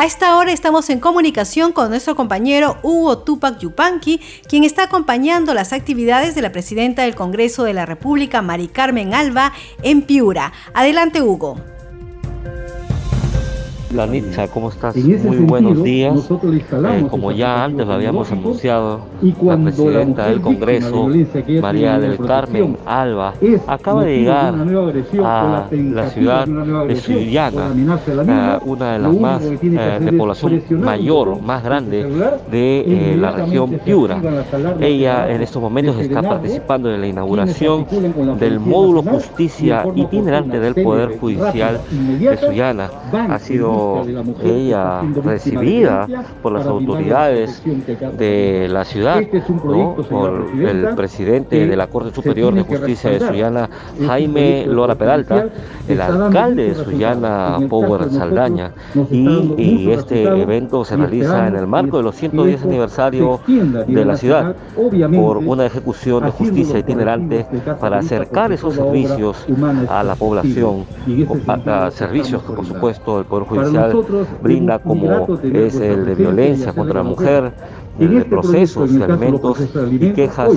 A esta hora estamos en comunicación con nuestro compañero Hugo Tupac Yupanqui, quien está acompañando las actividades de la presidenta del Congreso de la República, Mari Carmen Alba, en Piura. Adelante, Hugo. Lanitza, ¿cómo estás? Muy buenos días. Eh, como ya antes lo habíamos anunciado, la presidenta del Congreso, María del Carmen Alba, acaba de llegar a la ciudad de Sullana, eh, una de las más eh, de población mayor, más grande de la región Piura. Ella en estos momentos está participando en la inauguración del módulo justicia itinerante del Poder Judicial de Sullana. Ha sido ella recibida por las autoridades de la ciudad, por el presidente de la Corte Superior de Justicia de Sullana, Jaime Lora Peralta, el alcalde de Sullana, Power Saldaña, y, este evento se realiza en el marco de los 110 aniversario de la ciudad por una ejecución de justicia itinerante para acercar esos servicios a la población, servicios que por supuesto el Poder Judicial brinda como es el de violencia contra la mujer, el de este procesos, de alimentos y quejas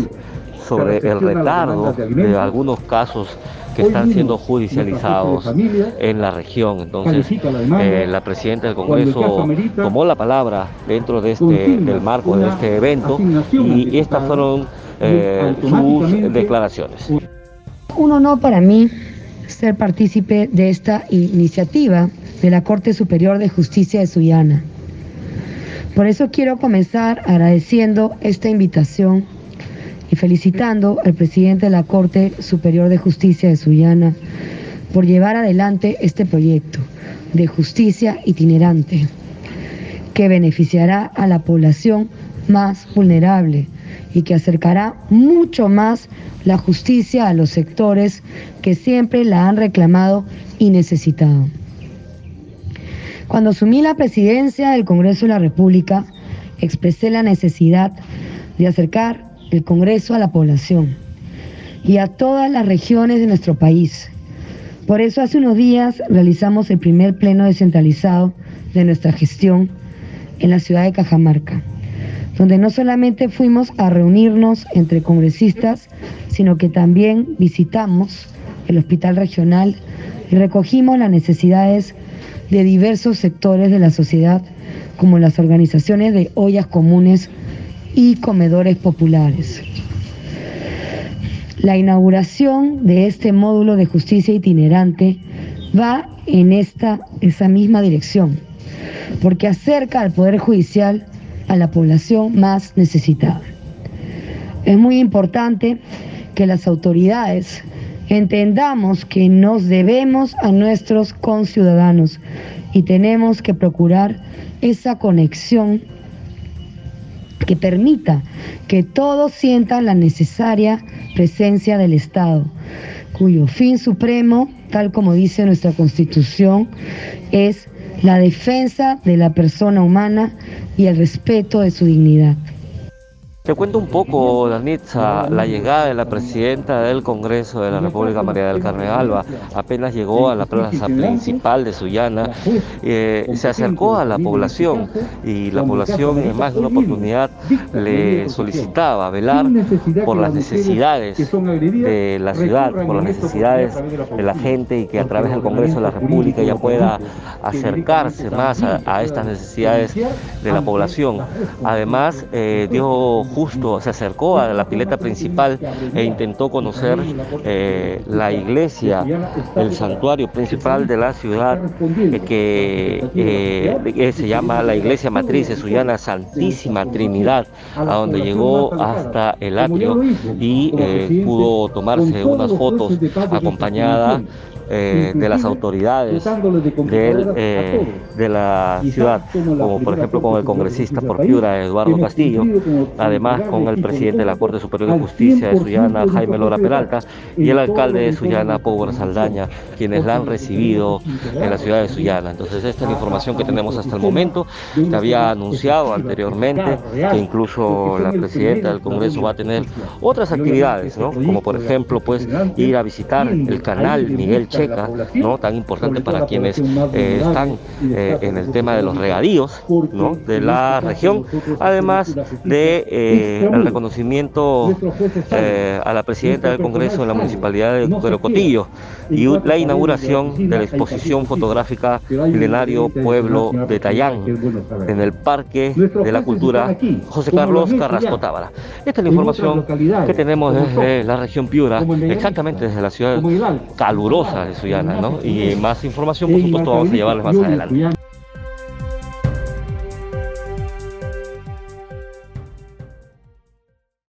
sobre el retardo de algunos casos que están siendo judicializados en la región. Entonces, eh, la presidenta del Congreso tomó la palabra dentro de este, del marco de este evento y estas fueron eh, sus declaraciones. Un honor para mí ser partícipe de esta iniciativa de la Corte Superior de Justicia de Sullana. Por eso quiero comenzar agradeciendo esta invitación y felicitando al presidente de la Corte Superior de Justicia de Sullana por llevar adelante este proyecto de justicia itinerante que beneficiará a la población más vulnerable y que acercará mucho más la justicia a los sectores que siempre la han reclamado y necesitado. Cuando asumí la presidencia del Congreso de la República, expresé la necesidad de acercar el Congreso a la población y a todas las regiones de nuestro país. Por eso hace unos días realizamos el primer pleno descentralizado de nuestra gestión en la ciudad de Cajamarca, donde no solamente fuimos a reunirnos entre congresistas, sino que también visitamos el hospital regional y recogimos las necesidades de diversos sectores de la sociedad, como las organizaciones de ollas comunes y comedores populares. La inauguración de este módulo de justicia itinerante va en esta, esa misma dirección, porque acerca al Poder Judicial a la población más necesitada. Es muy importante que las autoridades entendamos que nos debemos a nuestros conciudadanos y tenemos que procurar esa conexión que permita que todos sientan la necesaria presencia del Estado, cuyo fin supremo, tal como dice nuestra Constitución, es la defensa de la persona humana y el respeto de su dignidad. Te cuento un poco, Danitza, la llegada de la presidenta del Congreso de la República, María del Carmen Alba, apenas llegó a la plaza principal de Sullana, eh, se acercó a la población y la población en más de una oportunidad le solicitaba velar por las necesidades de la ciudad, por las necesidades de la gente y que a través del Congreso de la República ya pueda acercarse más a, estas necesidades de la población. Además, eh, dio justo se acercó a la pileta principal e intentó conocer eh, la iglesia, el santuario principal de la ciudad, eh, que eh, se llama la iglesia matriz de Sullana Santísima Trinidad, a donde llegó hasta el atrio y pudo tomarse unas fotos acompañada de las autoridades de la ciudad, como por ejemplo con el congresista por Piura, Eduardo Castillo, además con el presidente de la Corte Superior de Justicia de Sullana, Jaime Lora Peralta, y el alcalde de Sullana, Power Saldaña, quienes la han recibido en la ciudad de Sullana. Entonces esta es la información que tenemos hasta el momento. Se había anunciado anteriormente que incluso la presidenta del Congreso va a tener otras actividades, como por ejemplo pues ir a visitar el canal Miguel checa, ¿no? tan importante para quienes eh, están eh, en el tema de los regadíos ¿no? de la región, además de eh, el reconocimiento a la presidenta del Congreso en la Municipalidad de, Cotillo y la inauguración de la exposición fotográfica Milenario Pueblo de Tayán en el Parque de la Cultura José Carlos Carrasco Tábara. Esta es la información que tenemos desde la región Piura, exactamente desde la ciudad calurosa de Suyana, ¿no? Y más información, por supuesto, vamos a llevarles más adelante.